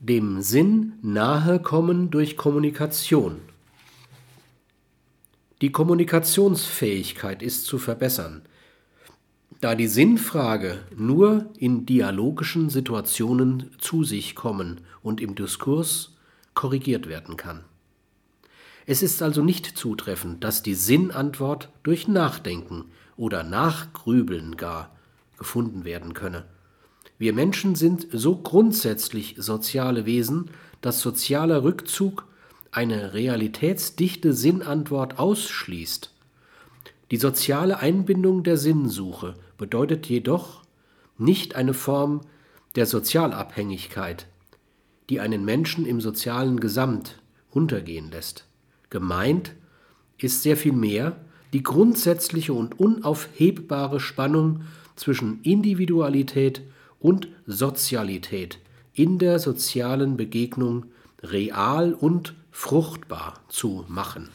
dem Sinn nahe kommen durch Kommunikation. Die Kommunikationsfähigkeit ist zu verbessern, da die Sinnfrage nur in dialogischen Situationen zu sich kommen und im Diskurs korrigiert werden kann. Es ist also nicht zutreffend, dass die Sinnantwort durch Nachdenken oder Nachgrübeln gar gefunden werden könne. Wir Menschen sind so grundsätzlich soziale Wesen, dass sozialer Rückzug eine realitätsdichte Sinnantwort ausschließt. Die soziale Einbindung der Sinnsuche bedeutet jedoch nicht eine Form der Sozialabhängigkeit, die einen Menschen im sozialen Gesamt untergehen lässt. Gemeint ist sehr viel mehr die grundsätzliche und unaufhebbare Spannung zwischen Individualität und Sozialität in der sozialen Begegnung real und fruchtbar zu machen